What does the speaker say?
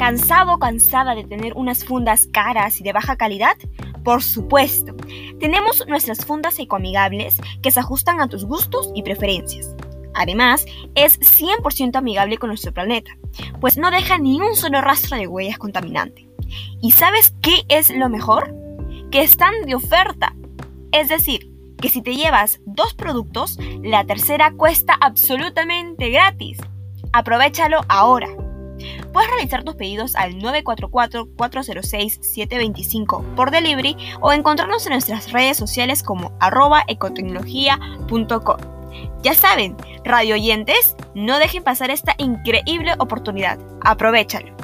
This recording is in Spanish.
¿Cansado o cansada de tener unas fundas caras y de baja calidad? Por supuesto, tenemos nuestras fundas ecoamigables que se ajustan a tus gustos y preferencias. Además, es 100% amigable con nuestro planeta, pues no deja ni un solo rastro de huellas contaminantes. ¿Y sabes qué es lo mejor? Que están de oferta. Es decir, que si te llevas dos productos, la tercera cuesta absolutamente gratis. Aprovechalo ahora. Puedes realizar tus pedidos al 944-406-725 por delivery o encontrarnos en nuestras redes sociales como arroba ecotecnología.com. Ya saben, radio oyentes, no dejen pasar esta increíble oportunidad. Aprovechalo.